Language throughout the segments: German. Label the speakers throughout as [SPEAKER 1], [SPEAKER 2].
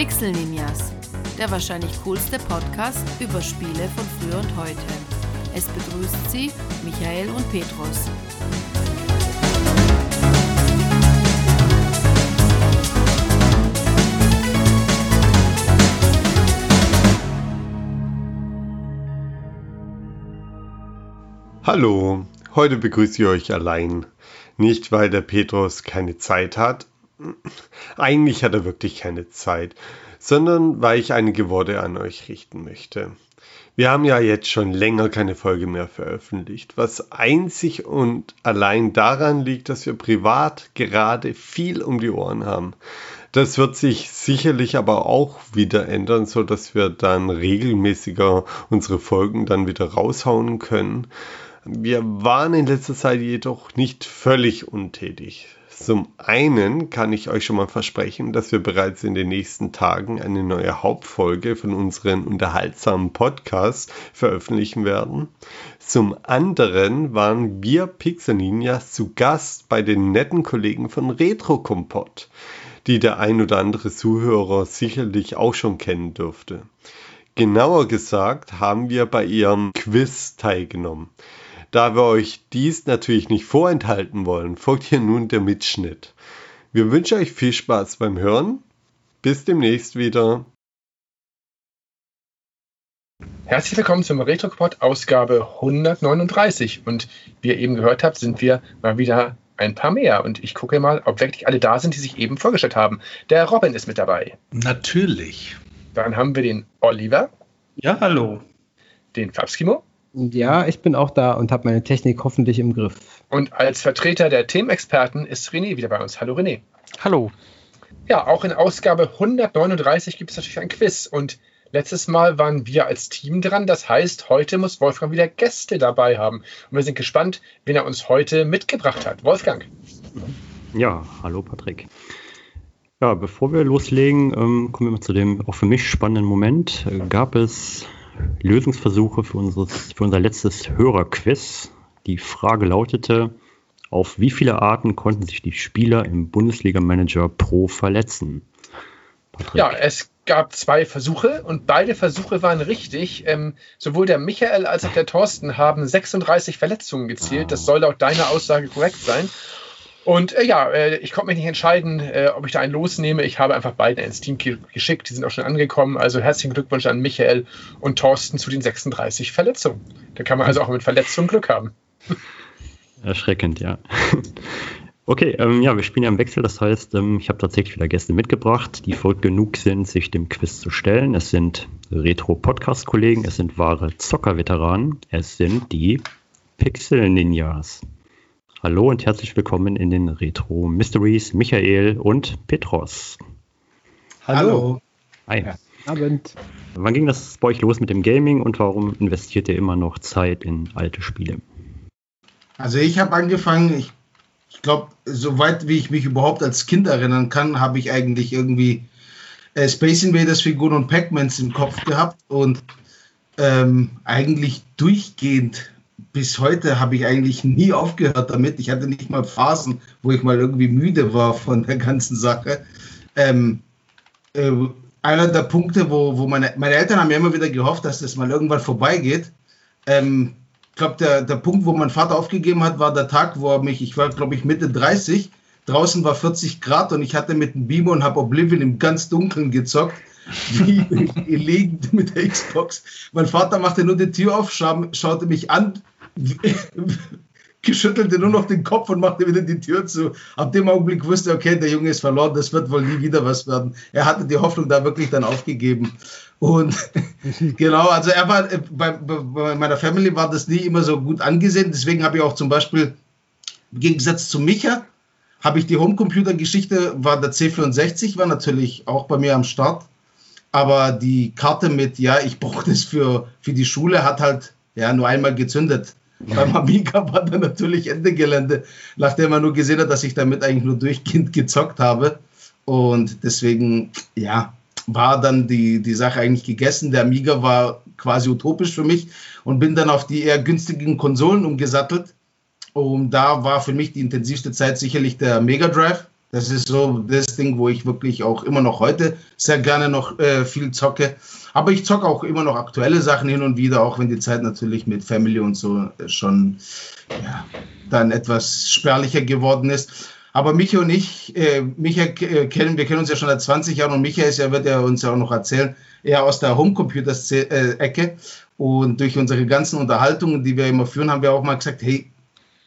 [SPEAKER 1] Pixel Ninjas, der wahrscheinlich coolste Podcast über Spiele von früher und heute. Es begrüßt Sie Michael und Petrus.
[SPEAKER 2] Hallo, heute begrüße ich euch allein. Nicht, weil der Petrus keine Zeit hat. Eigentlich hat er wirklich keine Zeit, sondern weil ich einige Worte an euch richten möchte. Wir haben ja jetzt schon länger keine Folge mehr veröffentlicht, was einzig und allein daran liegt, dass wir privat gerade viel um die Ohren haben. Das wird sich sicherlich aber auch wieder ändern, so dass wir dann regelmäßiger unsere Folgen dann wieder raushauen können. Wir waren in letzter Zeit jedoch nicht völlig untätig. Zum einen kann ich euch schon mal versprechen, dass wir bereits in den nächsten Tagen eine neue Hauptfolge von unseren unterhaltsamen Podcasts veröffentlichen werden. Zum anderen waren wir Pixel Ninjas zu Gast bei den netten Kollegen von Retro Kompott, die der ein oder andere Zuhörer sicherlich auch schon kennen dürfte. Genauer gesagt haben wir bei ihrem Quiz teilgenommen. Da wir euch dies natürlich nicht vorenthalten wollen, folgt hier nun der Mitschnitt. Wir wünschen euch viel Spaß beim Hören. Bis demnächst wieder.
[SPEAKER 3] Herzlich willkommen zum RetroPod Ausgabe 139. Und wie ihr eben gehört habt, sind wir mal wieder ein paar mehr. Und ich gucke mal, ob wirklich alle da sind, die sich eben vorgestellt haben. Der Robin ist mit dabei.
[SPEAKER 4] Natürlich.
[SPEAKER 3] Dann haben wir den Oliver.
[SPEAKER 4] Ja, hallo.
[SPEAKER 3] Den Fabskimo.
[SPEAKER 5] Ja, ich bin auch da und habe meine Technik hoffentlich im Griff.
[SPEAKER 3] Und als Vertreter der Themenexperten ist René wieder bei uns. Hallo René.
[SPEAKER 6] Hallo.
[SPEAKER 3] Ja, auch in Ausgabe 139 gibt es natürlich ein Quiz. Und letztes Mal waren wir als Team dran. Das heißt, heute muss Wolfgang wieder Gäste dabei haben. Und wir sind gespannt, wen er uns heute mitgebracht hat. Wolfgang.
[SPEAKER 6] Ja, hallo Patrick. Ja, bevor wir loslegen, ähm, kommen wir mal zu dem auch für mich spannenden Moment. Äh, gab es Lösungsversuche für, unseres, für unser letztes Hörerquiz. Die Frage lautete, auf wie viele Arten konnten sich die Spieler im Bundesliga Manager Pro verletzen?
[SPEAKER 3] Patrick. Ja, es gab zwei Versuche und beide Versuche waren richtig. Ähm, sowohl der Michael als auch der Thorsten haben 36 Verletzungen gezählt. Das soll laut deiner Aussage korrekt sein. Und äh, ja, äh, ich konnte mich nicht entscheiden, äh, ob ich da einen losnehme. Ich habe einfach beide ins Team geschickt. Die sind auch schon angekommen. Also herzlichen Glückwunsch an Michael und Thorsten zu den 36 Verletzungen. Da kann man also auch mit Verletzungen Glück haben.
[SPEAKER 6] Erschreckend, ja. Okay, ähm, ja, wir spielen ja im Wechsel. Das heißt, ähm, ich habe tatsächlich wieder Gäste mitgebracht, die voll genug sind, sich dem Quiz zu stellen. Es sind Retro-Podcast-Kollegen, es sind wahre Zocker-Veteranen, es sind die Pixel-Ninjas. Hallo und herzlich willkommen in den Retro Mysteries, Michael und Petros.
[SPEAKER 5] Hallo.
[SPEAKER 6] Hi. Ja. Abend. Wann ging das bei euch los mit dem Gaming und warum investiert ihr immer noch Zeit in alte Spiele?
[SPEAKER 7] Also ich habe angefangen, ich, ich glaube, soweit wie ich mich überhaupt als Kind erinnern kann, habe ich eigentlich irgendwie äh, Space Invaders Figuren und Pac-Mans im Kopf gehabt und ähm, eigentlich durchgehend bis heute habe ich eigentlich nie aufgehört damit. Ich hatte nicht mal Phasen, wo ich mal irgendwie müde war von der ganzen Sache. Ähm, äh, einer der Punkte, wo, wo meine, meine Eltern haben ja immer wieder gehofft, dass das mal irgendwann vorbeigeht. Ähm, ich glaube, der, der Punkt, wo mein Vater aufgegeben hat, war der Tag, wo er mich, ich war glaube ich Mitte 30, draußen war 40 Grad und ich hatte mit dem Beamer und habe Oblivion im ganz Dunkeln gezockt wie liegend mit der Xbox. Mein Vater machte nur die Tür auf, scha schaute mich an, geschüttelte nur noch den Kopf und machte wieder die Tür zu. Ab dem Augenblick wusste er, okay, der Junge ist verloren, das wird wohl nie wieder was werden. Er hatte die Hoffnung da wirklich dann aufgegeben. Und genau, also er war, bei, bei, meiner Family war das nie immer so gut angesehen. Deswegen habe ich auch zum Beispiel, im Gegensatz zu Micha, habe ich die Homecomputer-Geschichte, war der C64, war natürlich auch bei mir am Start. Aber die Karte mit, ja, ich brauche das für, für die Schule, hat halt ja, nur einmal gezündet. Beim Amiga war dann natürlich Ende Gelände, nachdem man nur gesehen hat, dass ich damit eigentlich nur durchgehend gezockt habe. Und deswegen, ja, war dann die, die Sache eigentlich gegessen. Der Amiga war quasi utopisch für mich und bin dann auf die eher günstigen Konsolen umgesattelt. Und da war für mich die intensivste Zeit sicherlich der Mega Drive. Das ist so das Ding, wo ich wirklich auch immer noch heute sehr gerne noch äh, viel zocke. Aber ich zocke auch immer noch aktuelle Sachen hin und wieder, auch wenn die Zeit natürlich mit Family und so schon ja, dann etwas spärlicher geworden ist. Aber Micha und ich, äh, Micha äh, kennen, wir kennen uns ja schon seit 20 Jahren und Micha ist ja, wird ja uns ja auch noch erzählen, eher aus der Homecomputers-Ecke. Und durch unsere ganzen Unterhaltungen, die wir immer führen, haben wir auch mal gesagt, hey,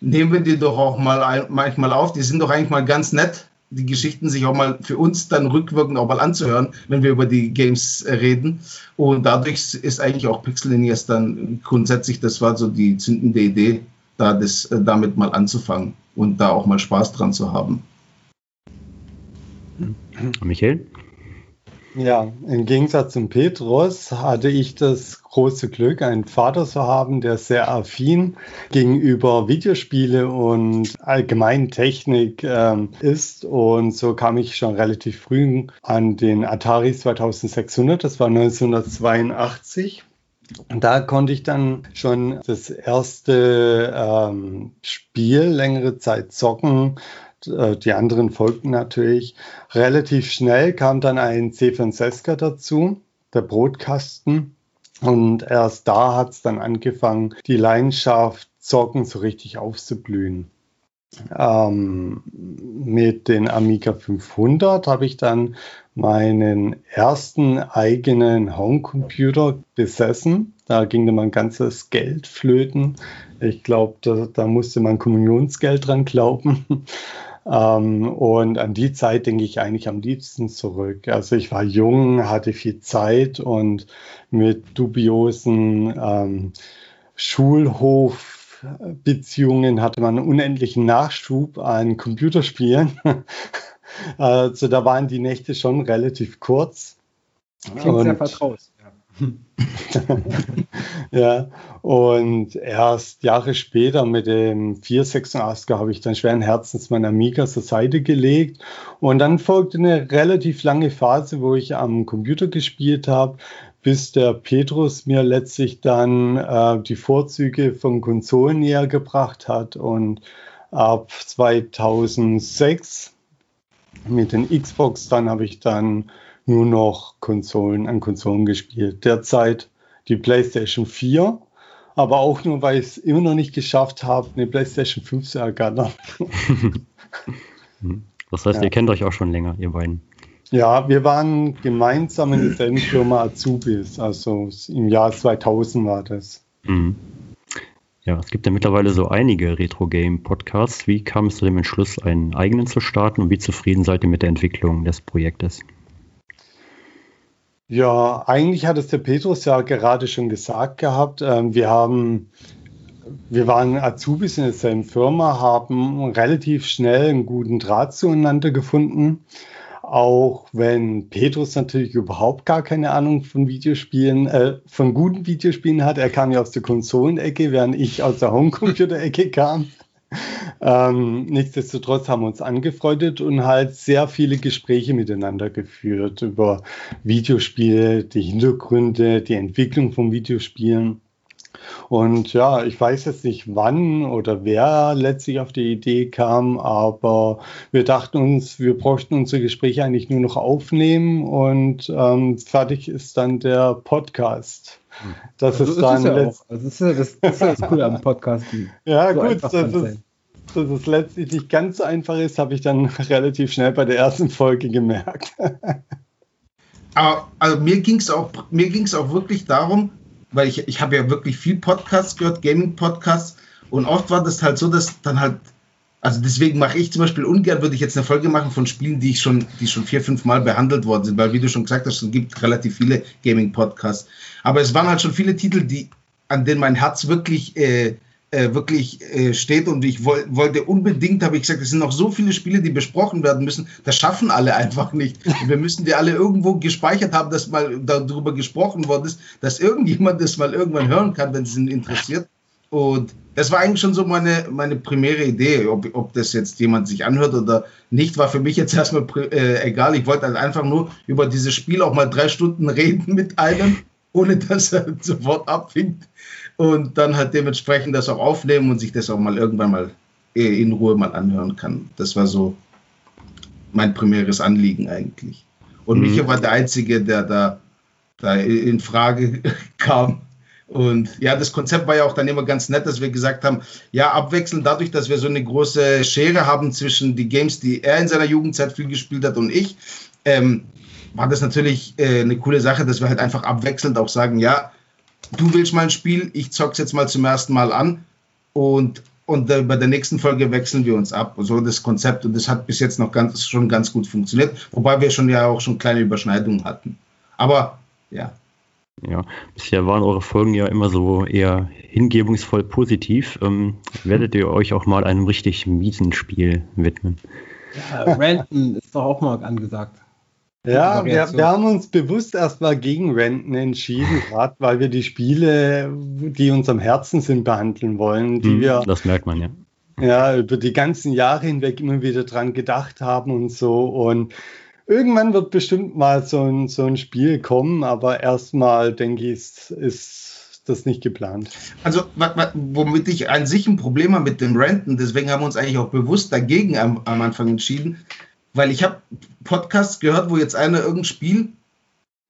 [SPEAKER 7] nehmen wir die doch auch mal ein, manchmal auf. Die sind doch eigentlich mal ganz nett die Geschichten sich auch mal für uns dann rückwirkend auch mal anzuhören, wenn wir über die Games äh, reden. Und dadurch ist eigentlich auch Pixel dann grundsätzlich, das war so die zündende Idee, da das, äh, damit mal anzufangen und da auch mal Spaß dran zu haben.
[SPEAKER 6] Michael?
[SPEAKER 5] Ja, im Gegensatz zum Petrus hatte ich das große Glück, einen Vater zu haben, der sehr affin gegenüber Videospiele und allgemeinen Technik ähm, ist. Und so kam ich schon relativ früh an den Atari 2600, das war 1982. Und da konnte ich dann schon das erste ähm, Spiel längere Zeit zocken, die anderen folgten natürlich. Relativ schnell kam dann ein C64 dazu, der Brotkasten. Und erst da hat es dann angefangen, die Leidenschaft Zocken so richtig aufzublühen. Ähm, mit den Amiga 500 habe ich dann meinen ersten eigenen Homecomputer besessen. Da ging dann mein ganzes Geld flöten. Ich glaube, da, da musste man Kommunionsgeld dran glauben. Ähm, und an die Zeit denke ich eigentlich am liebsten zurück. Also ich war jung, hatte viel Zeit und mit dubiosen ähm, Schulhofbeziehungen hatte man einen unendlichen Nachschub an Computerspielen. also da waren die Nächte schon relativ kurz.
[SPEAKER 8] Klingt und, sehr vertraut.
[SPEAKER 5] ja, und erst Jahre später mit dem 486er habe ich dann schweren Herzens mein Amiga zur Seite gelegt. Und dann folgte eine relativ lange Phase, wo ich am Computer gespielt habe, bis der Petrus mir letztlich dann äh, die Vorzüge von Konsolen näher gebracht hat. Und ab 2006 mit den Xbox, dann habe ich dann nur noch Konsolen an Konsolen gespielt. Derzeit die PlayStation 4, aber auch nur, weil ich es immer noch nicht geschafft habe, eine PlayStation 5 zu ergattern.
[SPEAKER 6] das heißt, ja. ihr kennt euch auch schon länger, ihr beiden.
[SPEAKER 5] Ja, wir waren gemeinsam in derselben Firma Azubis, also im Jahr 2000 war das. Mhm.
[SPEAKER 6] Ja, es gibt ja mittlerweile so einige Retro-Game-Podcasts. Wie kam es zu dem Entschluss, einen eigenen zu starten und wie zufrieden seid ihr mit der Entwicklung des Projektes?
[SPEAKER 5] Ja, eigentlich hat es der Petrus ja gerade schon gesagt gehabt. Ähm, wir haben, wir waren Azubis in derselben Firma, haben relativ schnell einen guten Draht zueinander gefunden. Auch wenn Petrus natürlich überhaupt gar keine Ahnung von Videospielen, äh, von guten Videospielen hat. Er kam ja aus der Konsolenecke, während ich aus der Homecomputer-Ecke kam. Ähm, nichtsdestotrotz haben wir uns angefreundet und halt sehr viele Gespräche miteinander geführt über Videospiele, die Hintergründe, die Entwicklung von Videospielen. Und ja, ich weiß jetzt nicht wann oder wer letztlich auf die Idee kam, aber wir dachten uns, wir bräuchten unsere Gespräche eigentlich nur noch aufnehmen und ähm, fertig ist dann der Podcast.
[SPEAKER 8] Das also ist dann ist ja auch. Also das, ist ja das, das, ist ja das Coole am Podcast.
[SPEAKER 5] Ja, so gut, das ist, dass es letztlich nicht ganz so einfach ist, habe ich dann relativ schnell bei der ersten Folge gemerkt.
[SPEAKER 7] Aber also mir ging es auch, auch wirklich darum, weil ich, ich habe ja wirklich viel Podcasts gehört, Gaming-Podcasts, und oft war das halt so, dass dann halt, also deswegen mache ich zum Beispiel ungern, würde ich jetzt eine Folge machen von Spielen, die ich schon, die schon vier, fünf Mal behandelt worden sind, weil wie du schon gesagt hast, es gibt relativ viele Gaming-Podcasts. Aber es waren halt schon viele Titel, die, an denen mein Herz wirklich äh, äh, wirklich äh, steht und ich woll, wollte unbedingt, habe ich gesagt, es sind noch so viele Spiele, die besprochen werden müssen, das schaffen alle einfach nicht. Wir müssen die alle irgendwo gespeichert haben, dass mal darüber gesprochen worden ist, dass irgendjemand das mal irgendwann hören kann, wenn es ihn interessiert. Und das war eigentlich schon so meine, meine primäre Idee, ob, ob das jetzt jemand sich anhört oder nicht, war für mich jetzt erstmal äh, egal. Ich wollte halt einfach nur über dieses Spiel auch mal drei Stunden reden mit einem, ohne dass er sofort abwinkt und dann halt dementsprechend das auch aufnehmen und sich das auch mal irgendwann mal äh, in Ruhe mal anhören kann. Das war so mein primäres Anliegen eigentlich. Und
[SPEAKER 6] Mhm.
[SPEAKER 7] Micha war der Einzige, der da, da in Frage kam. Und ja, das Konzept war ja auch dann immer ganz nett, dass wir gesagt haben, ja, abwechselnd dadurch, dass wir so eine große Schere haben zwischen die Games, die er in seiner Jugendzeit viel gespielt hat und ich, ähm, war das natürlich äh, eine coole Sache, dass wir halt einfach abwechselnd auch sagen, ja, du willst mal ein Spiel, ich zock's jetzt mal zum ersten Mal an und, und äh, bei der nächsten Folge wechseln wir uns ab. So das Konzept und das hat bis jetzt noch ganz, schon ganz gut funktioniert, wobei wir schon ja auch schon kleine Überschneidungen hatten. Aber ja,
[SPEAKER 6] Ja, bisher waren eure Folgen ja immer so eher hingebungsvoll positiv. Ähm, werdet ihr euch auch mal einem richtig miesen Spiel widmen?
[SPEAKER 8] Ja, Ranten ist doch auch mal angesagt.
[SPEAKER 5] Ja, wir, wir haben uns bewusst erstmal gegen Renten entschieden, gerade weil wir die Spiele, die uns am Herzen sind, behandeln wollen, die
[SPEAKER 6] Hm,
[SPEAKER 5] wir
[SPEAKER 6] Das merkt man ja.
[SPEAKER 5] ja über die ganzen Jahre hinweg immer wieder dran gedacht haben und so. Und irgendwann wird bestimmt mal so ein, so ein Spiel kommen, aber erstmal denke ich, ist, ist das nicht geplant.
[SPEAKER 7] Also, womit ich an sich ein Problem habe mit dem Renten, deswegen haben wir uns eigentlich auch bewusst dagegen am, am Anfang entschieden, weil ich habe Podcasts gehört, wo jetzt einer irgendein Spiel,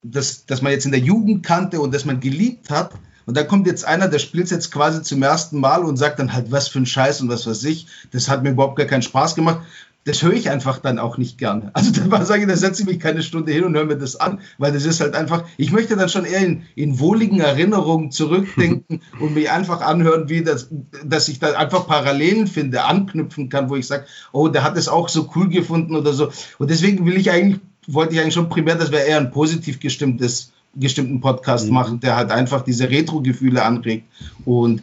[SPEAKER 7] das, das man jetzt in der Jugend kannte und das man geliebt hat, und da kommt jetzt einer, der spielt es jetzt quasi zum ersten Mal und sagt dann halt, was für ein Scheiß und was weiß ich, das hat mir überhaupt gar keinen Spaß gemacht. Das höre ich einfach dann auch nicht gerne. Also dann sage ich, da setze ich mich keine Stunde hin und höre mir das an, weil das ist halt einfach, ich möchte dann schon eher in, in wohligen Erinnerungen zurückdenken und mich einfach anhören, wie das, dass ich da einfach Parallelen finde, anknüpfen kann, wo ich sage, oh, der hat es auch so cool gefunden oder so. Und deswegen will ich eigentlich, wollte ich eigentlich schon primär, dass wir eher ein positiv gestimmtes, gestimmten Podcast
[SPEAKER 5] Mhm.
[SPEAKER 7] machen, der halt einfach diese Retro-Gefühle anregt. Und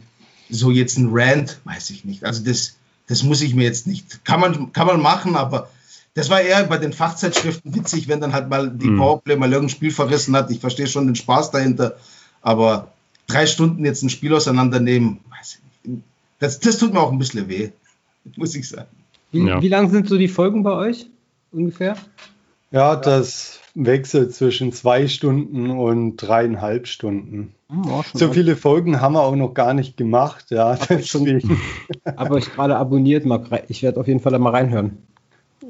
[SPEAKER 7] so jetzt ein Rant, weiß ich nicht. Also das, das muss ich mir jetzt nicht, kann man, kann man machen, aber das war eher bei den Fachzeitschriften witzig, wenn dann halt mal die
[SPEAKER 6] Mhm.
[SPEAKER 7] Powerplay mal irgendein Spiel verrissen hat. Ich verstehe schon den Spaß dahinter, aber drei Stunden jetzt ein Spiel auseinandernehmen, weiß ich nicht. Das, das tut mir auch ein bisschen weh, muss ich sagen.
[SPEAKER 8] Wie,
[SPEAKER 6] Ja.
[SPEAKER 8] wie lang sind so die Folgen bei euch ungefähr?
[SPEAKER 5] Ja, das wechselt zwischen zwei Stunden und dreieinhalb Stunden.
[SPEAKER 8] Schon
[SPEAKER 5] So viele Folgen haben wir auch noch gar nicht gemacht, ja, deswegen.
[SPEAKER 8] Aber ich gerade abonniert, mal. Ich werde auf jeden Fall da mal reinhören.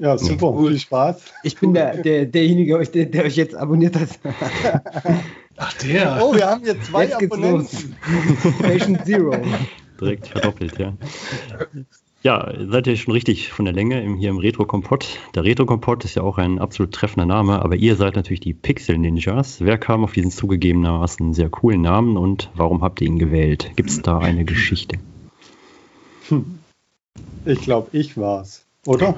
[SPEAKER 5] Ja, super, viel Spaß.
[SPEAKER 8] Ich bin der, der, derjenige, der, der euch jetzt abonniert hat.
[SPEAKER 9] Ach, der.
[SPEAKER 5] Oh, wir haben jetzt zwei
[SPEAKER 8] Jetzt
[SPEAKER 5] Abonnenten.
[SPEAKER 8] Patient Zero.
[SPEAKER 6] Direkt verdoppelt, ja. Ja, seid ihr schon richtig von der Länge im, hier im Retro-Kompott. Der Retro-Kompott ist ja auch ein absolut treffender Name, aber ihr seid natürlich die Pixel-Ninjas. Wer kam auf diesen zugegebenermaßen sehr coolen Namen und warum habt ihr ihn gewählt? Gibt es da eine Geschichte?
[SPEAKER 5] Ich glaube, ich war's, oder?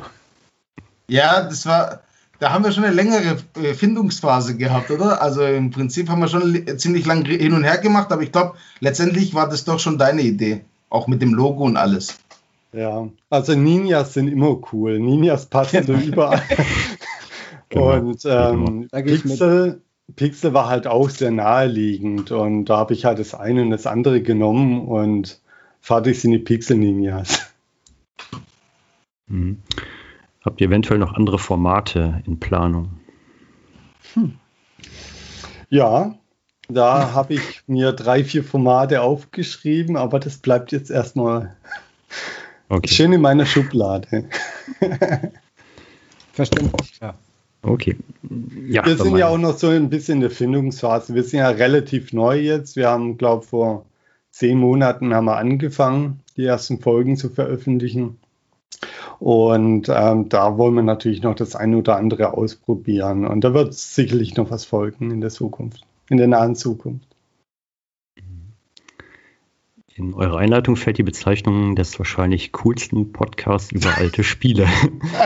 [SPEAKER 7] Ja, das war, da haben wir schon eine längere äh, Findungsphase gehabt, oder? Also im Prinzip haben wir schon li- ziemlich lang hin und her gemacht, aber ich glaube, letztendlich war das doch schon deine Idee. Auch mit dem Logo und alles.
[SPEAKER 5] Ja, also Ninjas sind immer cool. Ninjas passen so überall.
[SPEAKER 6] Genau.
[SPEAKER 5] Und ähm,
[SPEAKER 8] ich mit.
[SPEAKER 5] Pixel, Pixel war halt auch sehr naheliegend und da habe ich halt das eine und das andere genommen und fertig sind die Pixel-Ninjas.
[SPEAKER 6] Mhm. Habt ihr eventuell noch andere Formate in Planung?
[SPEAKER 5] Ja, da habe ich mir drei, vier Formate aufgeschrieben, aber das bleibt jetzt erstmal
[SPEAKER 6] Okay.
[SPEAKER 5] schön in meiner Schublade.
[SPEAKER 8] Verständlich, ja.
[SPEAKER 6] Okay. Ja,
[SPEAKER 5] Wir sind ja auch noch so ein bisschen in der Findungsphase. Wir sind ja relativ neu jetzt. Wir haben, glaube vor zehn Monaten haben wir angefangen, die ersten Folgen zu veröffentlichen. Und ähm, da wollen wir natürlich noch das eine oder andere ausprobieren. Und da wird sicherlich noch was folgen in der Zukunft, in der nahen Zukunft.
[SPEAKER 6] In eurer Einleitung fällt die Bezeichnung des wahrscheinlich coolsten Podcasts über alte Spiele.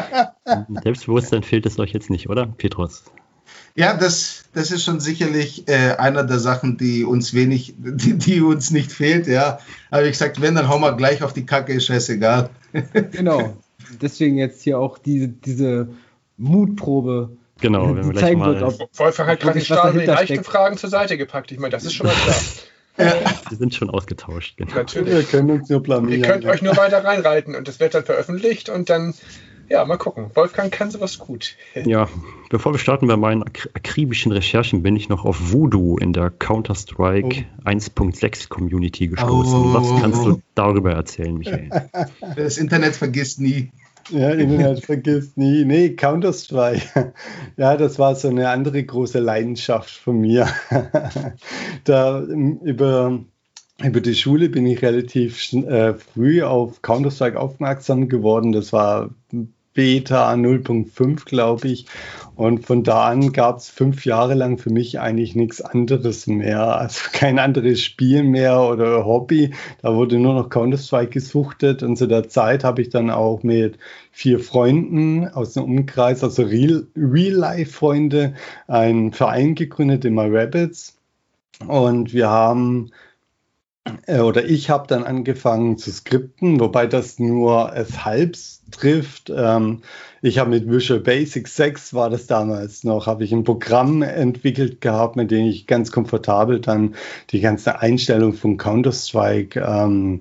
[SPEAKER 6] Selbstbewusstsein fehlt es euch jetzt nicht, oder, Petrus?
[SPEAKER 7] Ja, das, das ist schon sicherlich äh, einer der Sachen, die uns wenig, die, die uns nicht fehlt, ja. Aber wie gesagt, wenn, dann hauen wir gleich auf die Kacke, ist scheißegal.
[SPEAKER 8] Genau. Deswegen jetzt hier auch diese, diese Mutprobe.
[SPEAKER 6] Genau, wenn
[SPEAKER 8] Die
[SPEAKER 6] wir gleich
[SPEAKER 8] zeigen
[SPEAKER 6] mal.
[SPEAKER 8] wird, ob-
[SPEAKER 3] Wolfgang hat gerade die leichten. Fragen zur Seite gepackt. Ich meine, das ist schon mal klar.
[SPEAKER 6] Wir sind schon ausgetauscht. Genau.
[SPEAKER 5] Wir
[SPEAKER 3] Natürlich.
[SPEAKER 5] können uns nur
[SPEAKER 3] Ihr
[SPEAKER 5] blamieren.
[SPEAKER 3] könnt euch nur weiter reinreiten und das wird dann veröffentlicht und dann, ja, mal gucken. Wolfgang kann sowas gut.
[SPEAKER 6] Ja, bevor wir starten bei meinen ak akribischen Recherchen, bin ich noch auf Voodoo in der Counter-Strike 1.6 Community gestoßen.
[SPEAKER 7] Oh.
[SPEAKER 6] Was kannst du darüber erzählen, Michael?
[SPEAKER 7] Das Internet vergisst nie.
[SPEAKER 5] Ja, Internet vergisst nie. Nee, Counter-Strike. Ja, das war so eine andere große Leidenschaft von mir. Da über, über die Schule bin ich relativ äh, früh auf Counter-Strike aufmerksam geworden. Das war Beta 0.5, glaube ich. Und von da an gab es fünf Jahre lang für mich eigentlich nichts anderes mehr. Also kein anderes Spiel mehr oder Hobby. Da wurde nur noch Counter-Strike gesuchtet. Und zu der Zeit habe ich dann auch mit vier Freunden aus dem Umkreis, also Real-Life-Freunde, Real einen Verein gegründet, immer Rabbits. Und wir haben oder ich habe dann angefangen zu skripten, wobei das nur es halb trifft. Ähm, ich habe mit Visual Basic 6 war das damals noch, habe ich ein Programm entwickelt gehabt, mit dem ich ganz komfortabel dann die ganze Einstellung von Counter-Strike ähm,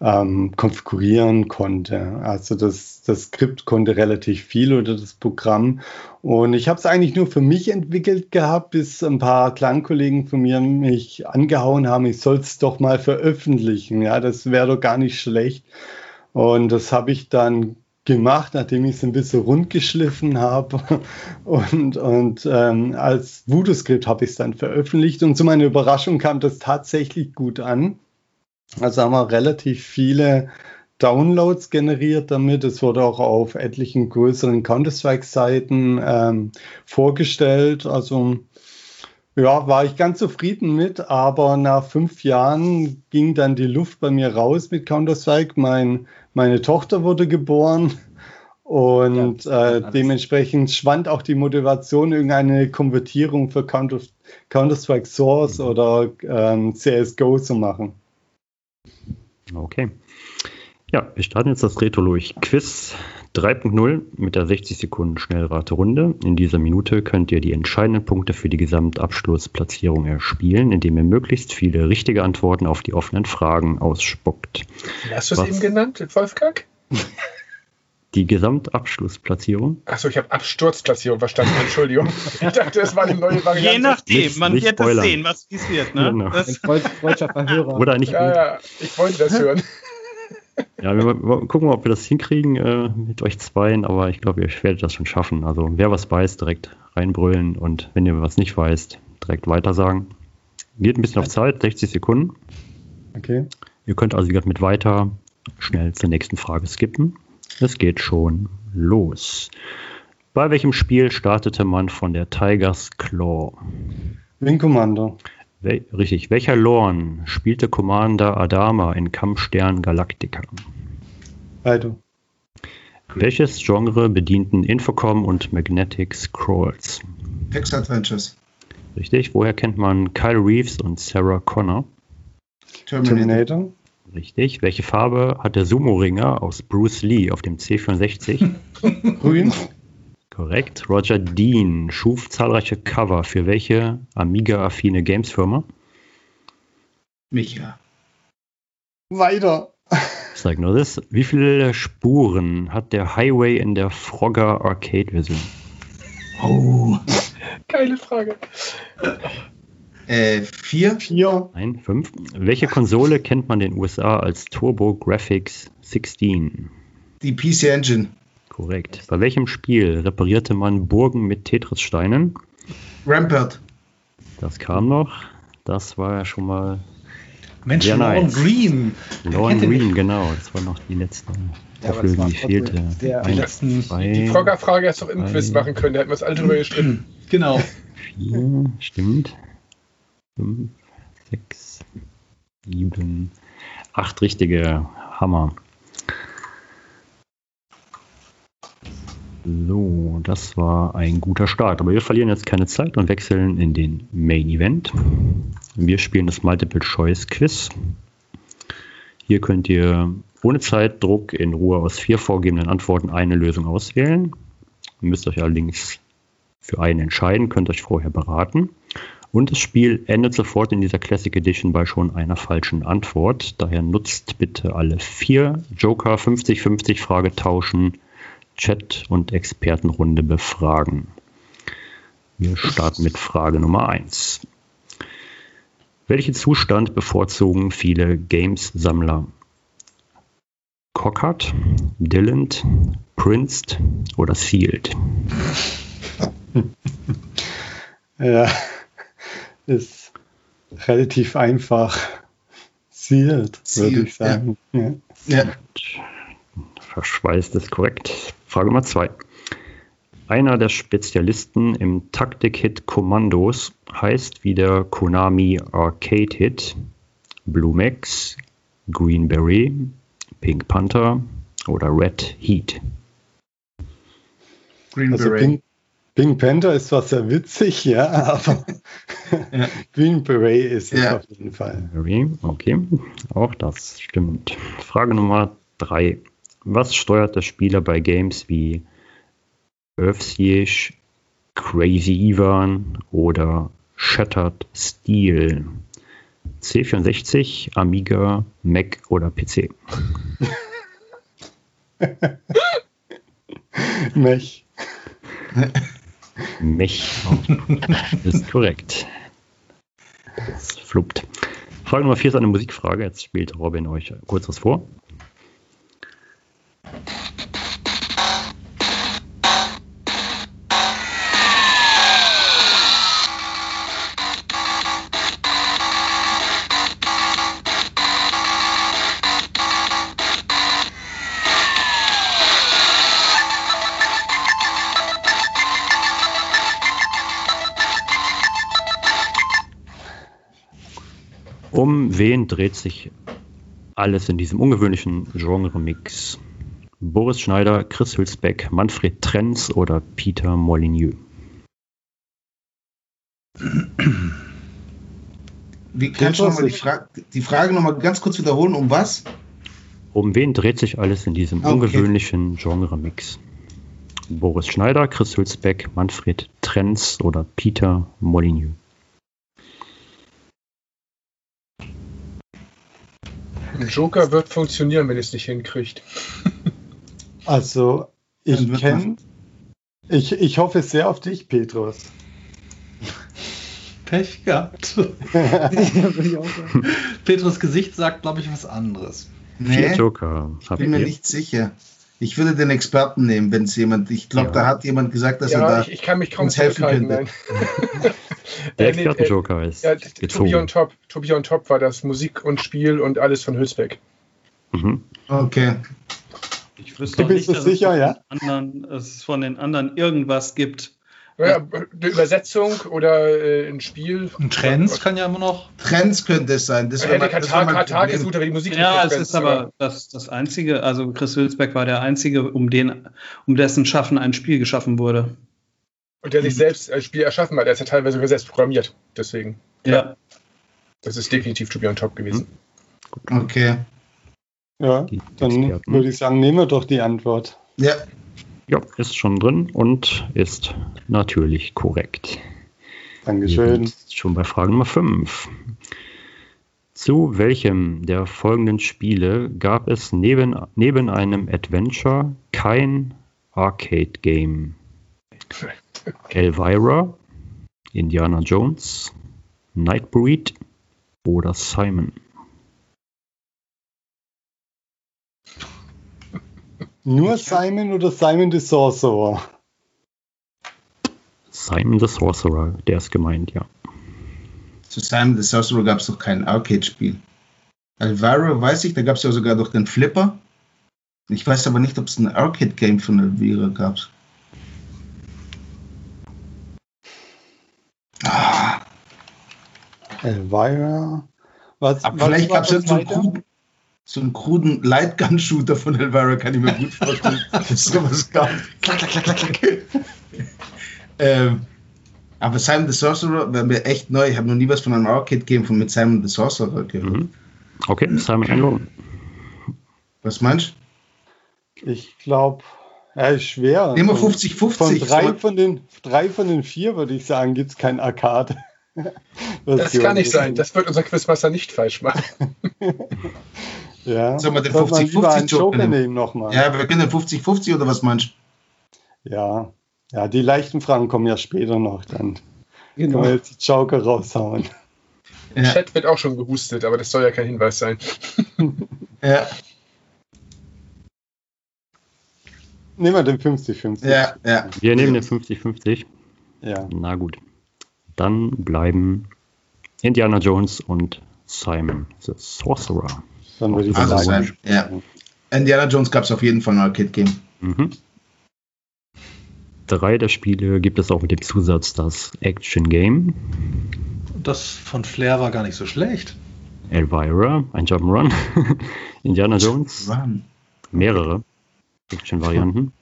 [SPEAKER 5] ähm, konfigurieren konnte. Also das, das Skript konnte relativ viel oder das Programm. Und ich habe es eigentlich nur für mich entwickelt gehabt, bis ein paar Klangkollegen von mir mich angehauen haben, ich soll es doch mal veröffentlichen. Ja, das wäre doch gar nicht schlecht. Und das habe ich dann gemacht, nachdem ich es ein bisschen rund geschliffen habe. Und, und ähm, als Voodoo-Skript habe ich es dann veröffentlicht. Und zu meiner Überraschung kam das tatsächlich gut an. Also haben wir relativ viele Downloads generiert damit. Es wurde auch auf etlichen größeren Counter-Strike-Seiten ähm, vorgestellt. Also ja, war ich ganz zufrieden mit, aber nach fünf Jahren ging dann die Luft bei mir raus mit Counter-Strike. Mein, meine Tochter wurde geboren und ja, äh, dementsprechend schwand auch die Motivation, irgendeine Konvertierung für Counter-Strike Source mhm. oder ähm, CSGO zu machen.
[SPEAKER 6] Okay. Ja, wir starten jetzt das Retro-Lurch Quiz 3.0 mit der 60 Sekunden Schnellrate-Runde. In dieser Minute könnt ihr die entscheidenden Punkte für die Gesamtabschlussplatzierung erspielen, indem ihr möglichst viele richtige Antworten auf die offenen Fragen ausspuckt.
[SPEAKER 3] Hast du es eben genannt, Wolfgang?
[SPEAKER 6] Die Gesamtabschlussplatzierung.
[SPEAKER 3] Achso, ich habe Absturzplatzierung verstanden, Entschuldigung. Ich dachte, es war eine neue Variante.
[SPEAKER 4] Je nachdem, nicht, man nicht wird spoilern. das sehen, was es wird. Ne? Genau. Das
[SPEAKER 6] Verhörer. Oder nicht.
[SPEAKER 3] Ja, ja, ich wollte das hören.
[SPEAKER 6] Ja, wir, wir gucken, ob wir das hinkriegen äh, mit euch zweien, aber ich glaube, ihr werdet das schon schaffen. Also, wer was weiß, direkt reinbrüllen und wenn ihr was nicht weißt, direkt weitersagen. Geht ein bisschen auf Zeit, 60 Sekunden.
[SPEAKER 5] Okay.
[SPEAKER 6] Ihr könnt also mit weiter schnell zur nächsten Frage skippen. Es geht schon los. Bei welchem Spiel startete man von der Tigers Claw?
[SPEAKER 5] Wing Commander.
[SPEAKER 6] We richtig. Welcher Lorn spielte Commander Adama in Kampfstern Galactica?
[SPEAKER 5] Beide.
[SPEAKER 6] Welches Genre bedienten Infocom und Magnetic Scrolls?
[SPEAKER 7] Hex Adventures.
[SPEAKER 6] Richtig. Woher kennt man Kyle Reeves und Sarah Connor?
[SPEAKER 5] Terminator. Terminator.
[SPEAKER 6] Richtig. Welche Farbe hat der Sumo-Ringer aus Bruce Lee auf dem C64?
[SPEAKER 5] Grün.
[SPEAKER 6] Korrekt. Roger Dean schuf zahlreiche Cover für welche Amiga-affine Games-Firma?
[SPEAKER 7] Micha.
[SPEAKER 5] Weiter.
[SPEAKER 6] Sag nur das. Wie viele Spuren hat der Highway in der Frogger Arcade-Version?
[SPEAKER 3] Oh. Geile Frage.
[SPEAKER 7] Äh, vier.
[SPEAKER 5] Vier.
[SPEAKER 6] Nein, fünf. Welche Konsole kennt man in den USA als Turbo Graphics 16?
[SPEAKER 7] Die PC Engine.
[SPEAKER 6] Korrekt. Bei welchem Spiel reparierte man Burgen mit Tetris-Steinen?
[SPEAKER 7] Rampart.
[SPEAKER 6] Das kam noch. Das war ja schon mal.
[SPEAKER 4] Mensch, Lorne Green.
[SPEAKER 6] Lorne Green, genau. Das war noch die letzte ja, Auflösung, die fehlte.
[SPEAKER 3] Der die, letzten, zwei, die Frogger-Frage hast du auch im Quiz machen können. Da hätten wir es alle drüber gestritten.
[SPEAKER 4] Genau.
[SPEAKER 6] Vier, stimmt. Fünf, sechs, sieben, acht richtige Hammer. So, das war ein guter Start. Aber wir verlieren jetzt keine Zeit und wechseln in den Main Event. Wir spielen das Multiple Choice Quiz. Hier könnt ihr ohne Zeitdruck in Ruhe aus vier vorgegebenen Antworten eine Lösung auswählen. Ihr müsst euch allerdings für einen entscheiden, könnt euch vorher beraten. Und das Spiel endet sofort in dieser Classic Edition bei schon einer falschen Antwort. Daher nutzt bitte alle vier Joker 50-50 Frage tauschen Chat und Expertenrunde befragen. Wir starten mit Frage Nummer 1. Welchen Zustand bevorzugen viele Games-Sammler? Cockart, Dilland, Prince oder Sealed?
[SPEAKER 5] ja, ist relativ einfach. Sealed, würde ich sagen. Ja. ja.
[SPEAKER 6] Verschweißt ist korrekt. Frage Nummer zwei. Einer der Spezialisten im Taktik-Hit Kommandos heißt wie der Konami Arcade-Hit Blue Max, Green Beret, Pink Panther oder Red Heat.
[SPEAKER 5] Green also Beret. Pink, Pink, Panther ist zwar sehr witzig, ja, aber ja. Green Beret ist es ja. auf jeden Fall.
[SPEAKER 6] Okay, auch das stimmt. Frage Nummer drei. Was steuert der Spieler bei Games wie Earthsiege, Crazy Ivan oder Shattered Steel? C64, Amiga, Mac oder PC?
[SPEAKER 5] Mech.
[SPEAKER 6] Mech ist korrekt. Das fluppt. Frage Nummer 4 ist eine Musikfrage. Jetzt spielt Robin euch kurz was vor. Um wen dreht sich alles in diesem ungewöhnlichen Genre-Mix? Boris Schneider, Chris Hülsbeck, Manfred Trenz oder Peter Molyneux?
[SPEAKER 7] Wie kannst du nochmal die, Fra die Frage nochmal ganz kurz wiederholen? Um was?
[SPEAKER 6] Um wen dreht sich alles in diesem okay. ungewöhnlichen Genre-Mix? Boris Schneider, Chris Hülsbeck, Manfred Trenz oder Peter Molyneux?
[SPEAKER 3] Ein Joker wird funktionieren, wenn es nicht hinkriegt.
[SPEAKER 5] Also, ich kenne. Ich, ich hoffe sehr auf dich, Petrus.
[SPEAKER 4] Pech gehabt. Petrus Gesicht sagt, glaube ich, was anderes.
[SPEAKER 7] Nee, Joker. Ich bin mir nicht sicher. Ich würde den Experten nehmen, wenn es jemand. Ich glaube, ja. da hat jemand gesagt, dass ja, er da
[SPEAKER 3] ich, ich kann mich kaum uns helfen könnte.
[SPEAKER 6] Der Experten-Joker ist. Ja,
[SPEAKER 3] Tobi on Top. Tobi on Top war das Musik und Spiel und alles von Hülsbeck.
[SPEAKER 7] Mhm. Okay.
[SPEAKER 4] Ich wüsste du bist nicht, dass sicher, es, ja? anderen, es von den anderen irgendwas gibt.
[SPEAKER 3] Ja, eine Übersetzung oder äh, ein Spiel.
[SPEAKER 4] Ein Trends kann ja immer noch.
[SPEAKER 7] Trends könnte es sein.
[SPEAKER 3] Das ja, Katar, Katar gesucht, aber die Musik
[SPEAKER 4] Ja, es ist aber das, das Einzige, also Chris Hülsbeck war der Einzige, um, den, um dessen Schaffen ein Spiel geschaffen wurde.
[SPEAKER 3] Und der sich mhm. selbst ein Spiel erschaffen hat. Er ist ja teilweise sogar selbst programmiert. Deswegen.
[SPEAKER 4] Ja.
[SPEAKER 3] Das ist definitiv To Be on Top gewesen.
[SPEAKER 7] Okay.
[SPEAKER 5] Ja, dann würde ich sagen, nehmen wir doch die Antwort.
[SPEAKER 7] Ja.
[SPEAKER 6] Ja, ist schon drin und ist natürlich korrekt.
[SPEAKER 5] Dankeschön.
[SPEAKER 6] Schon bei Frage Nummer 5. Zu welchem der folgenden Spiele gab es neben, neben einem Adventure kein Arcade-Game? Elvira, Indiana Jones, Nightbreed oder Simon?
[SPEAKER 5] Nur Simon oder Simon the Sorcerer?
[SPEAKER 6] Simon the Sorcerer, der ist gemeint, ja.
[SPEAKER 7] Zu Simon the Sorcerer gab es doch kein Arcade-Spiel. Elvira weiß ich, da gab es ja sogar doch den Flipper. Ich weiß aber nicht, ob es ein Arcade-Game von Elvira gab.
[SPEAKER 5] Ah. Elvira.
[SPEAKER 7] Was, Aber was vielleicht gab es jetzt so einen, so einen kruden Lightgun-Shooter von Elvira, kann ich mir gut vorstellen, es sowas gab. Klack, klack, klack, klack, klack. ähm, aber Simon the Sorcerer wäre mir echt neu. Ich habe noch nie was von einem Arcade-Game von mit Simon the Sorcerer gehört. Mhm.
[SPEAKER 6] Okay, Simon Angle.
[SPEAKER 7] Was meinst
[SPEAKER 5] du? Ich glaube, ja, ist schwer.
[SPEAKER 7] Nehmen wir 50-50.
[SPEAKER 5] Von drei von, den, drei von den vier, würde ich sagen, gibt es kein Arcade.
[SPEAKER 3] das kann nicht sein. Das wird unser Quizmaster nicht falsch machen.
[SPEAKER 5] ja.
[SPEAKER 7] Sollen wir den 50-50 Joker nehmen nochmal? Ja, wir können den 50-50 oder was meinst
[SPEAKER 5] du? Ja. Ja, die leichten Fragen kommen ja später noch. Dann genau. können wir jetzt die Joker raushauen.
[SPEAKER 3] Im ja. Chat wird auch schon gehustet, aber das soll ja kein Hinweis sein.
[SPEAKER 7] ja.
[SPEAKER 5] Nehmen wir den 50-50.
[SPEAKER 7] Ja, ja.
[SPEAKER 6] Wir nehmen den 50-50.
[SPEAKER 5] Ja.
[SPEAKER 6] Na gut. Dann bleiben Indiana Jones und Simon the Sorcerer.
[SPEAKER 5] Dann würde ich
[SPEAKER 7] Also
[SPEAKER 5] sagen.
[SPEAKER 7] sein, ja. Indiana Jones gab es auf jeden Fall ein Arcade-Game.
[SPEAKER 6] Mhm. Drei der Spiele gibt es auch mit dem Zusatz das Action Game.
[SPEAKER 9] Das von Flair war gar nicht so schlecht.
[SPEAKER 6] Elvira, ein Jump'n'Run. Indiana Jones,
[SPEAKER 7] Run.
[SPEAKER 6] mehrere Action-Varianten.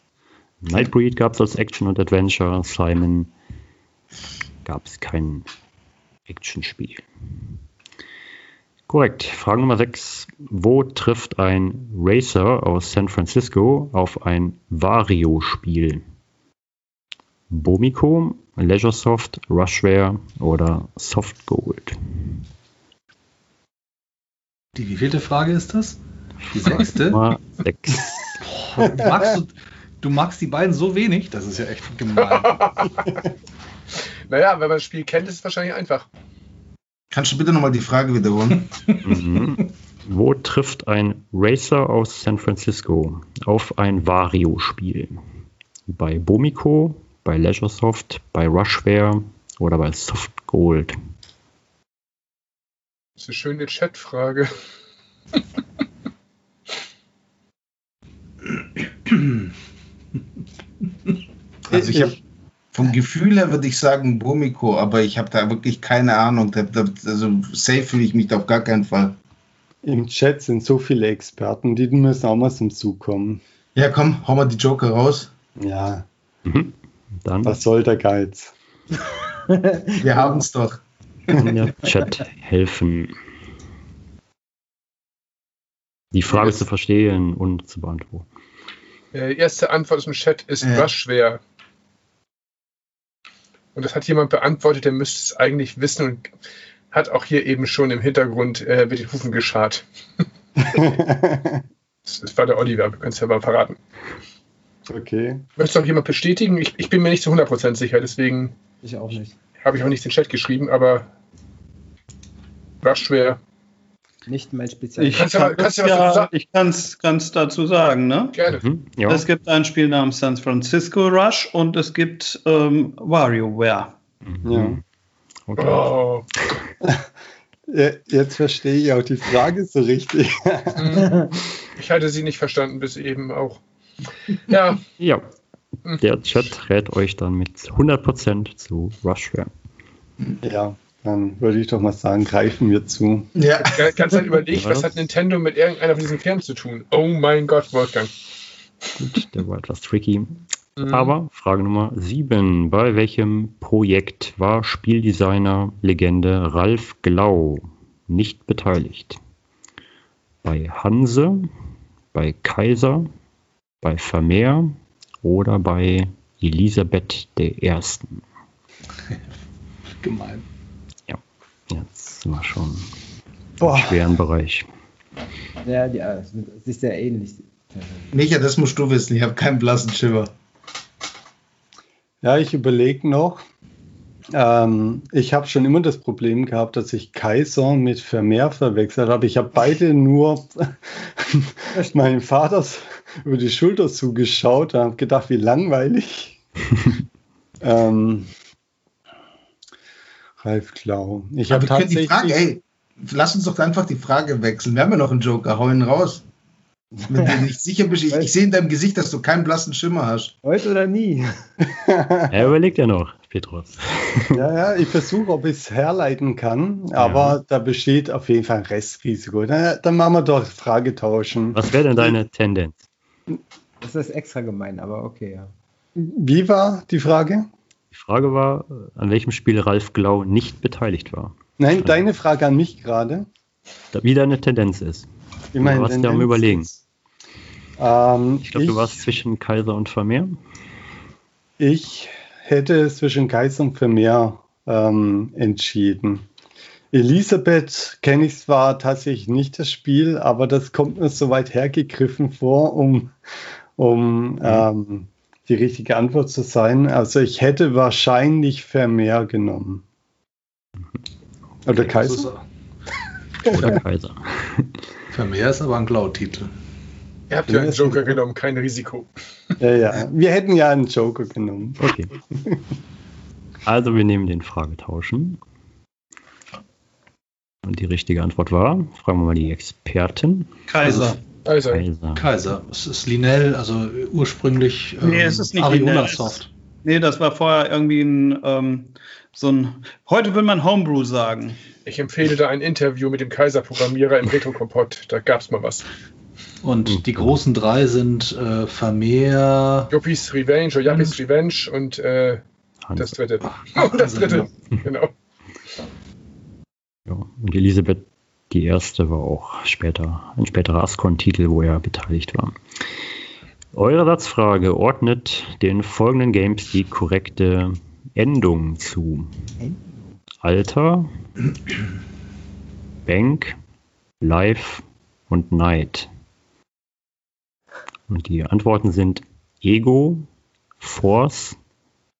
[SPEAKER 6] Nightbreed gab es als Action und Adventure. Simon gab es kein Action-Spiel. Korrekt. Frage Nummer 6. Wo trifft ein Racer aus San Francisco auf ein Vario-Spiel? Bomico, Leisuresoft, Rushware oder Soft Gold?
[SPEAKER 9] Die wievielte Frage ist das? Die sechste?
[SPEAKER 6] Nummer 6.
[SPEAKER 9] Magst du, du magst die beiden so wenig? Das ist ja echt gemein.
[SPEAKER 3] Naja, wenn man das Spiel kennt, ist es wahrscheinlich einfach.
[SPEAKER 7] Kannst du bitte nochmal die Frage wiederholen?
[SPEAKER 6] Mhm. Wo trifft ein Racer aus San Francisco auf ein Vario-Spiel? Bei Bomico, bei Leisuresoft, bei Rushware oder bei Soft Gold?
[SPEAKER 3] Das ist eine schöne Chatfrage.
[SPEAKER 7] Also ich habe vom Gefühl her würde ich sagen Bomiko, aber ich habe da wirklich keine Ahnung. Da, da, also safe fühle ich mich da auf gar keinen Fall.
[SPEAKER 5] Im Chat sind so viele Experten, die müssen auch mal zum Zug kommen.
[SPEAKER 7] Ja, komm, hau mal die Joker raus.
[SPEAKER 5] Ja,
[SPEAKER 6] Mhm. Dann
[SPEAKER 5] was soll der Geiz?
[SPEAKER 7] Wir haben es doch.
[SPEAKER 6] kann der Chat helfen, die Frage zu verstehen und zu beantworten.
[SPEAKER 3] Äh, Die erste Antwort aus dem Chat ist
[SPEAKER 7] Ja.
[SPEAKER 3] Rushware. Und das hat jemand beantwortet, der müsste es eigentlich wissen und hat auch hier eben schon im Hintergrund äh, mit den Hufen geschart. Das, das war der Oliver, wir können es ja mal verraten.
[SPEAKER 5] okay.
[SPEAKER 3] Möchtest du auch jemand bestätigen? Ich, ich bin mir nicht zu 100% sicher, deswegen
[SPEAKER 8] Ich auch nicht.
[SPEAKER 3] habe ich auch nicht den Chat geschrieben, aber Rushware.
[SPEAKER 8] Nicht mein Spezialist.
[SPEAKER 4] Ich kann es ja, kann's, kann's dazu sagen, ne?
[SPEAKER 3] Gerne.
[SPEAKER 6] Mhm. Ja.
[SPEAKER 4] Es gibt ein Spiel namens San Francisco Rush und es gibt ähm, WarioWare.
[SPEAKER 6] Mhm. Okay.
[SPEAKER 3] Oh.
[SPEAKER 5] Ja, Jetzt verstehe ich auch die Frage so richtig.
[SPEAKER 3] Hm. Ich hatte sie nicht verstanden bis eben auch. Ja,
[SPEAKER 6] Ja, der Chat rät euch dann mit 100% zu Rushware.
[SPEAKER 5] Ja, dann würde ich doch mal sagen, greifen wir zu.
[SPEAKER 7] Ja.
[SPEAKER 3] ganze Zeit überlegt, was
[SPEAKER 6] Was?
[SPEAKER 3] hat Nintendo mit irgendeiner von diesen Firmen zu tun? Oh mein Gott, Wolfgang.
[SPEAKER 6] Gut, der war etwas tricky.
[SPEAKER 3] Mhm.
[SPEAKER 6] Aber Frage Nummer 7. Bei welchem Projekt war Spieldesigner Legende Ralf Glau nicht beteiligt? Bei Hanse, bei Kaiser, bei Vermeer oder bei Elisabeth I.?
[SPEAKER 9] Gemein.
[SPEAKER 6] Jetzt sind wir schon im
[SPEAKER 5] Boah,
[SPEAKER 6] schweren Bereich.
[SPEAKER 8] Ja, die, äh, es ist sehr ähnlich.
[SPEAKER 7] Micha, das musst du wissen. Ich habe keinen blassen Schimmer.
[SPEAKER 5] ja, ich überlege noch. Ähm, ich habe schon immer das Problem gehabt, dass ich Kaiser mit Vermeer verwechselt habe. Ich habe beide nur meinem Vater über die Schulter zugeschaut und habe gedacht, wie langweilig. ähm, Ralf Klau. Ich
[SPEAKER 7] Aber
[SPEAKER 5] habe
[SPEAKER 7] wir können die
[SPEAKER 5] tatsächlich.
[SPEAKER 7] Frage, ey, lass uns doch einfach die Frage wechseln. Wir haben ja noch einen Joker, hau ihn raus. Wenn du nicht sicher bist, ich, ich sehe in deinem Gesicht, dass du keinen blassen Schimmer hast.
[SPEAKER 8] Heute oder nie?
[SPEAKER 6] Er überlegt ja noch, Petrus.
[SPEAKER 5] Ja, ja, ich versuche, ob ich es herleiten kann, aber da besteht auf jeden Fall ein Restrisiko. Dann, dann machen wir doch Frage tauschen.
[SPEAKER 6] Was wäre denn deine Tendenz?
[SPEAKER 8] Das ist extra gemein, aber okay, ja.
[SPEAKER 5] Wie war die Frage?
[SPEAKER 6] Die Frage war, an welchem Spiel Ralf Glau nicht beteiligt war.
[SPEAKER 5] Nein, deine Frage an mich gerade.
[SPEAKER 6] Da- Wie deine Tendenz ist.
[SPEAKER 5] Wie meine
[SPEAKER 6] Du warst ja am
[SPEAKER 5] Tendenz
[SPEAKER 6] Überlegen.
[SPEAKER 5] Ähm,
[SPEAKER 6] Ich glaube, du warst zwischen Kaiser und Vermeer.
[SPEAKER 5] Ich hätte zwischen Kaiser und Vermeer ähm, entschieden. Elisabeth kenne ich zwar tatsächlich nicht das Spiel, aber das kommt mir so weit hergegriffen vor, um, um ähm, die richtige Antwort zu sein. Also ich hätte wahrscheinlich Vermeer genommen. Oder Kaiser?
[SPEAKER 6] Oder Kaiser.
[SPEAKER 9] Vermeer ist aber ein Glau-Titel.
[SPEAKER 3] Ihr habt ja einen Joker genommen, kein Risiko.
[SPEAKER 5] Ja, ja. Wir hätten ja einen Joker genommen.
[SPEAKER 6] Okay. Also wir nehmen den Fragetauschen. Und die richtige Antwort war, fragen wir mal die Expertin.
[SPEAKER 9] Kaiser.
[SPEAKER 3] Also,
[SPEAKER 6] Kaiser.
[SPEAKER 9] Kaiser. Es ist Linell, also ursprünglich ähm,
[SPEAKER 4] Nee, es ist nicht
[SPEAKER 9] Ariola
[SPEAKER 4] Linell.
[SPEAKER 9] Soft.
[SPEAKER 4] Nee, das war vorher irgendwie ein, ähm, so ein, heute würde man Homebrew sagen.
[SPEAKER 3] ich empfehle da ein Interview mit dem Kaiser-Programmierer im Retro-Kompott. Da gab es mal was.
[SPEAKER 9] Und
[SPEAKER 6] Mhm.
[SPEAKER 9] die großen drei sind äh, Vermeer.
[SPEAKER 3] Juppis Revenge oder Juppis Revenge und äh, das dritte. Und das dritte. Genau.
[SPEAKER 6] Ja. Und Elisabeth, die erste, war auch später ein späterer Ascon-Titel, wo er beteiligt war. Eure Satzfrage ordnet den folgenden Games die korrekte Endung zu. Alter, Bank, Life und Night. Und die Antworten sind Ego, Force,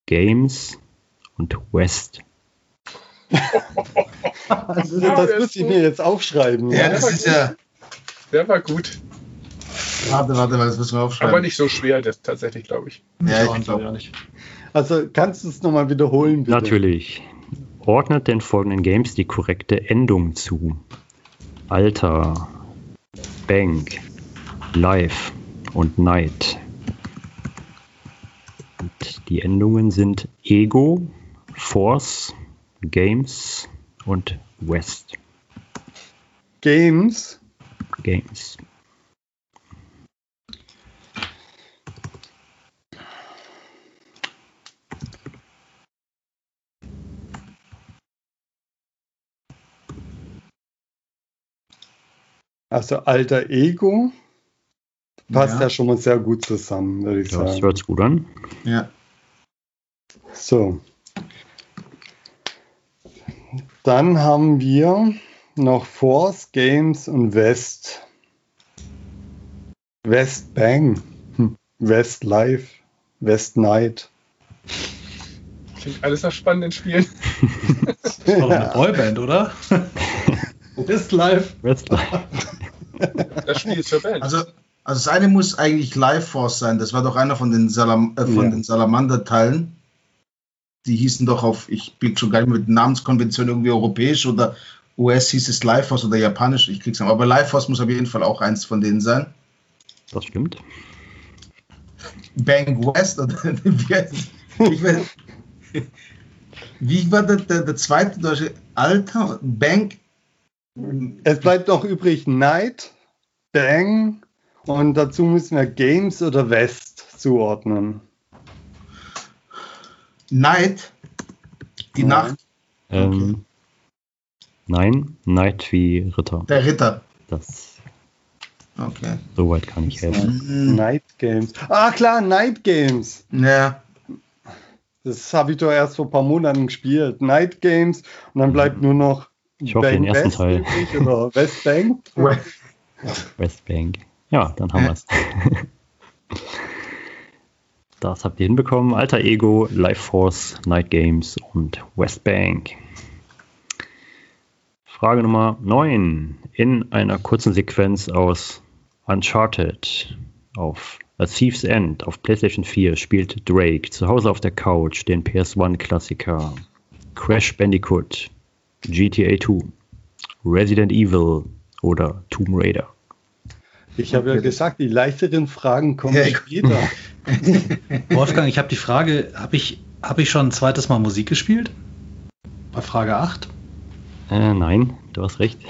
[SPEAKER 6] Games und West.
[SPEAKER 5] Also, das muss ich mir jetzt aufschreiben.
[SPEAKER 7] Ja, das ist ja.
[SPEAKER 3] Der war gut.
[SPEAKER 7] Warte, warte, das müssen wir aufschreiben.
[SPEAKER 3] Aber nicht so schwer, das tatsächlich, glaube ich.
[SPEAKER 7] Ja, ich glaube.
[SPEAKER 9] ja nicht.
[SPEAKER 5] Also kannst du es nochmal wiederholen, bitte?
[SPEAKER 6] Natürlich. Ordnet den folgenden Games die korrekte Endung zu. Alter, Bank, Life und Night. Und die Endungen sind Ego, Force, Games und West.
[SPEAKER 5] Games.
[SPEAKER 6] Games.
[SPEAKER 5] Also alter Ego. Passt ja.
[SPEAKER 7] Ja.
[SPEAKER 5] schon mal sehr gut zusammen, würde ich
[SPEAKER 6] Ja, das
[SPEAKER 5] sagen.
[SPEAKER 6] hört sich gut an.
[SPEAKER 7] Ja.
[SPEAKER 5] So. Dann haben wir noch Force, Games und West. West Bang. Hm. West Live. West Night.
[SPEAKER 3] Klingt alles nach spannenden Spielen.
[SPEAKER 9] Das war doch eine Boyband, oder? Ist live.
[SPEAKER 6] West
[SPEAKER 3] Das Spiel ist für Band.
[SPEAKER 7] Also, also das eine muss eigentlich Life Force sein. Das war doch einer von den, Salam äh, von
[SPEAKER 5] Ja.
[SPEAKER 7] den Salamander-Teilen. Die hießen doch auf, ich bin schon gar nicht mit Namenskonvention irgendwie europäisch oder US hieß es Life Force oder japanisch, ich krieg's nicht. Aber Life Force muss auf jeden Fall auch eins von denen sein.
[SPEAKER 6] Das stimmt.
[SPEAKER 7] Bang West oder ich weiß, wie war der, der, der zweite deutsche Alter? Bang
[SPEAKER 5] Es bleibt noch übrig Night, Bang und dazu müssen wir Games oder West zuordnen.
[SPEAKER 7] Night. Die
[SPEAKER 5] Ja.
[SPEAKER 7] Nacht,
[SPEAKER 6] Ähm, Nein, Night wie Ritter.
[SPEAKER 7] der Ritter.
[SPEAKER 6] Das,
[SPEAKER 7] Okay.
[SPEAKER 6] soweit kann ich helfen.
[SPEAKER 7] Hm,
[SPEAKER 5] Night Games. Ah klar, Night Games.
[SPEAKER 7] Ja.
[SPEAKER 5] Das habe ich doch erst vor ein paar Monaten gespielt. Night Games und dann bleibt nur noch
[SPEAKER 6] Ich hoffe, den
[SPEAKER 5] Bang
[SPEAKER 6] ersten
[SPEAKER 5] West
[SPEAKER 6] Teil.
[SPEAKER 5] oder West Bang.
[SPEAKER 6] Westbank. Ja, dann haben wir es. Das habt ihr hinbekommen. Alter Ego, Life Force, Night Games und Westbank. Frage Nummer 9. In einer kurzen Sequenz aus Uncharted auf A Thief's End auf PlayStation 4 spielt Drake zu Hause auf der Couch den PS1-Klassiker Crash Bandicoot, GTA 2, Resident Evil oder Tomb Raider.
[SPEAKER 5] Ich habe ja gesagt, die leichteren Fragen kommen
[SPEAKER 7] Ja,
[SPEAKER 5] später.
[SPEAKER 9] Wolfgang, ich habe die Frage, habe ich, hab ich schon ein zweites Mal Musik gespielt? Bei Frage 8?
[SPEAKER 6] Äh, nein, du hast recht.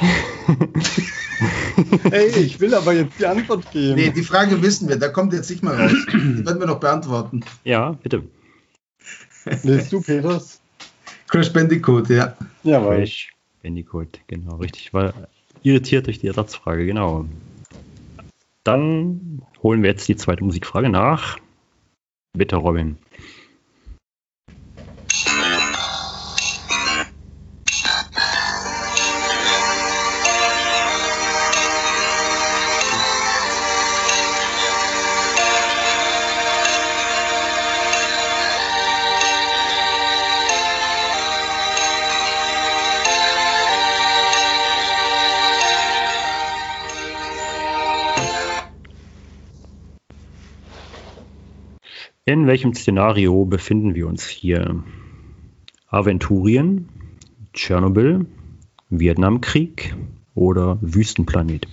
[SPEAKER 5] Hey, ich will aber jetzt die Antwort geben.
[SPEAKER 7] Nee, die Frage wissen wir, da kommt jetzt nicht mal raus. Die werden wir noch beantworten.
[SPEAKER 6] ja, bitte.
[SPEAKER 5] Willst du, Peters?
[SPEAKER 7] Crash Bandicoot, ja.
[SPEAKER 5] Jawohl.
[SPEAKER 6] Crash Bandicoot, genau, richtig. War irritiert durch die Ersatzfrage, genau. Dann holen wir jetzt die zweite Musikfrage nach. Bitte, Robin. In welchem Szenario befinden wir uns hier? Aventurien, Tschernobyl, Vietnamkrieg oder Wüstenplanet?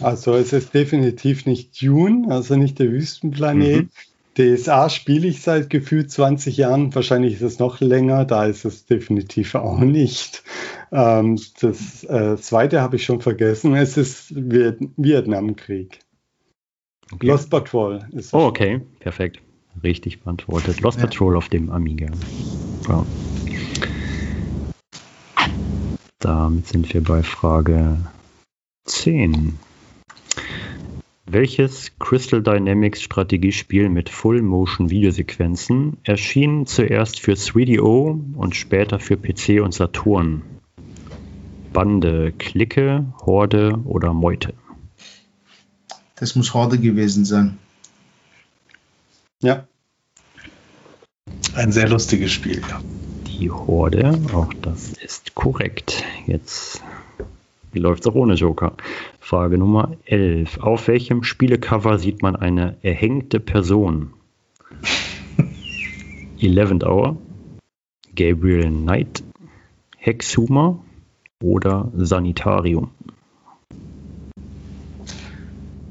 [SPEAKER 5] Also es ist definitiv nicht Dune, also nicht der Wüstenplanet.
[SPEAKER 6] Mhm.
[SPEAKER 5] DSA spiele ich seit gefühlt 20 Jahren, wahrscheinlich ist es noch länger, da ist es definitiv auch nicht. Ähm, das äh, zweite habe ich schon vergessen, es ist Viet Vietnamkrieg.
[SPEAKER 6] Okay.
[SPEAKER 5] Lost Patrol ist
[SPEAKER 6] Oh, okay, perfekt. Richtig beantwortet. Lost Patrol auf dem Amiga. Ja. Damit sind wir bei Frage 10. Welches Crystal Dynamics Strategiespiel mit Full-Motion-Videosequenzen erschien zuerst für 3DO und später für PC und Saturn? Bande, Clique, Horde oder Meute?
[SPEAKER 7] Das muss Horde gewesen sein.
[SPEAKER 5] Ja,
[SPEAKER 9] Ein sehr lustiges Spiel, ja.
[SPEAKER 6] Die Horde, auch das ist korrekt. Jetzt läuft es auch ohne Joker. Frage Nummer 11. Auf welchem Spielecover sieht man eine erhängte Person? Eleventh Hour, Gabriel Knight, Hexhumor oder Sanitarium?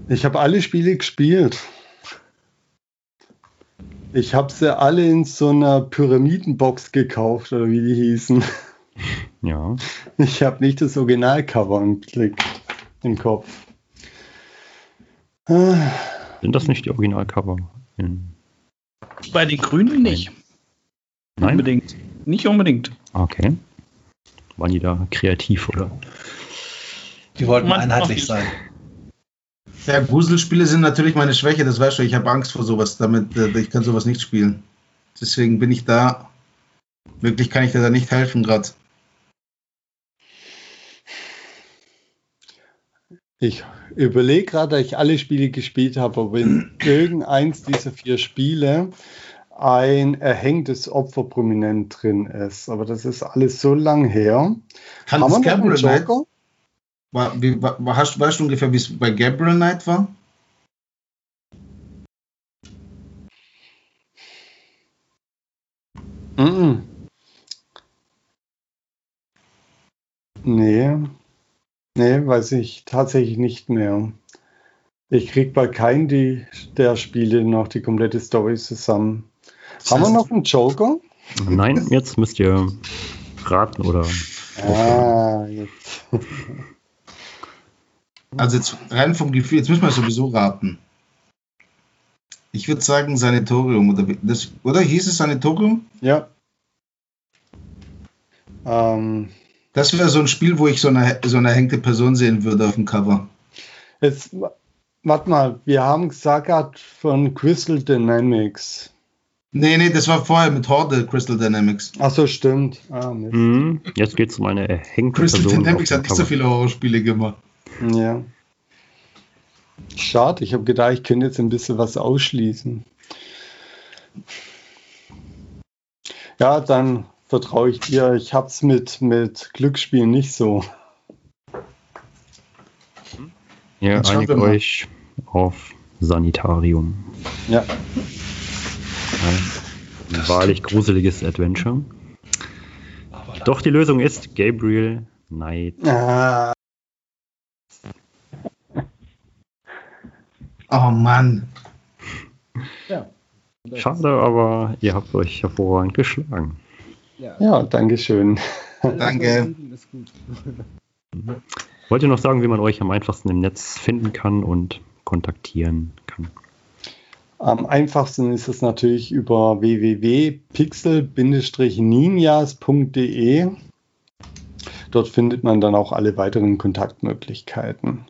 [SPEAKER 5] Ich habe alle Spiele gespielt. Ich habe sie alle in so einer Pyramidenbox gekauft, oder wie die hießen.
[SPEAKER 6] Ja,
[SPEAKER 5] Ich habe nicht das Originalcover im Blick, im Kopf. Ah,
[SPEAKER 6] sind das nicht die Originalcover? In-
[SPEAKER 4] Bei den Grünen nicht.
[SPEAKER 6] Nein?
[SPEAKER 4] Unbedingt. Nicht unbedingt.
[SPEAKER 6] Okay. Waren die da kreativ oder?
[SPEAKER 9] Die wollten
[SPEAKER 4] Man-
[SPEAKER 9] einheitlich sein.
[SPEAKER 7] Ja, Gruselspiele sind natürlich meine Schwäche, das weißt du, ich habe Angst vor sowas, damit äh, ich kann sowas nicht spielen. Deswegen bin ich da, wirklich kann ich dir da nicht helfen gerade.
[SPEAKER 5] Ich überlege gerade, da ich alle Spiele gespielt habe, ob in irgendeins dieser vier Spiele ein erhängtes Opfer prominent drin ist. Aber das ist alles so lang her.
[SPEAKER 7] Kann
[SPEAKER 5] Haben wir noch einen
[SPEAKER 7] Knight,
[SPEAKER 5] Joker?
[SPEAKER 7] War, wie, war, hast, weißt du ungefähr, wie es bei Gabriel Knight war?
[SPEAKER 5] Mhm. Nee. Nee, weiß ich tatsächlich nicht mehr. Ich krieg bei keinem die, der Spiele noch die komplette Story zusammen.
[SPEAKER 7] Das
[SPEAKER 5] Haben wir noch einen Joker?
[SPEAKER 6] Nein, jetzt müsst ihr raten oder
[SPEAKER 5] Ah, jetzt.
[SPEAKER 7] Also jetzt rein vom Gefühl, jetzt müssen wir sowieso raten. Ich würde sagen Sanatorium oder wie- das, oder hieß es Sanatorium?
[SPEAKER 5] Ja. Ähm,
[SPEAKER 7] Das wäre so ein Spiel, wo ich so eine, so eine hängte Person sehen würde auf dem Cover.
[SPEAKER 5] jetzt, warte mal, wir haben gesagt von Crystal Dynamics.
[SPEAKER 7] Nee, nee, das war vorher mit Horde Crystal Dynamics.
[SPEAKER 5] Ach so, stimmt. Ah, Mist.
[SPEAKER 6] Mhm. Jetzt geht es um eine erhängte
[SPEAKER 7] Crystal
[SPEAKER 6] Person.
[SPEAKER 7] Dynamics
[SPEAKER 6] auf
[SPEAKER 7] hat nicht so viele Horrorspiele gemacht.
[SPEAKER 5] Ja. Schade, ich habe gedacht, ich könnte jetzt ein bisschen was ausschließen. Ja, dann vertraue ich dir. Ich habe es mit, mit Glücksspielen nicht so.
[SPEAKER 7] Schauen
[SPEAKER 6] einigt euch auf Sanitarium.
[SPEAKER 5] Ja.
[SPEAKER 6] Ein wahrlich gruseliges Adventure. Doch die Lösung ist Gabriel Knight.
[SPEAKER 5] Ah,
[SPEAKER 7] Oh Mann.
[SPEAKER 8] Ja.
[SPEAKER 6] Schade, aber ihr habt euch hervorragend geschlagen.
[SPEAKER 8] Ja,
[SPEAKER 5] ja.
[SPEAKER 7] Danke.
[SPEAKER 8] Ist gut.
[SPEAKER 6] Wollt ihr noch sagen, wie man euch am einfachsten im Netz finden kann und kontaktieren kann?
[SPEAKER 5] Am einfachsten ist es natürlich über www.pixel-ninjas.de. Dort findet man dann auch alle weiteren Kontaktmöglichkeiten.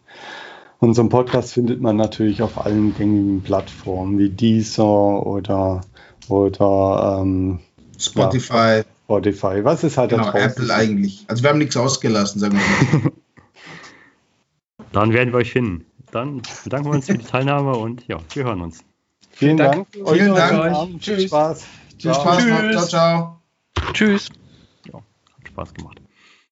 [SPEAKER 5] Unseren Podcast findet man natürlich auf allen gängigen Plattformen wie Deezer oder, oder ähm,
[SPEAKER 7] Spotify,
[SPEAKER 5] Spotify. Was ist halt
[SPEAKER 7] genau,
[SPEAKER 5] da draußen?
[SPEAKER 7] Apple eigentlich. Also wir haben nichts ausgelassen, sagen wir mal.
[SPEAKER 6] Dann werden wir euch finden. Dann bedanken wir uns für die Teilnahme und ja, wir hören uns.
[SPEAKER 5] Vielen
[SPEAKER 3] Dank.
[SPEAKER 5] Dank.
[SPEAKER 7] Vielen
[SPEAKER 5] Euch
[SPEAKER 7] Dank.
[SPEAKER 5] Abend. Viel
[SPEAKER 3] Tschüss.
[SPEAKER 5] Spaß.
[SPEAKER 7] Viel
[SPEAKER 5] Ciao.
[SPEAKER 7] Spaß noch.
[SPEAKER 4] Tschüss.
[SPEAKER 7] Ciao, ciao.
[SPEAKER 4] Tschüss.
[SPEAKER 6] Hat Spaß gemacht.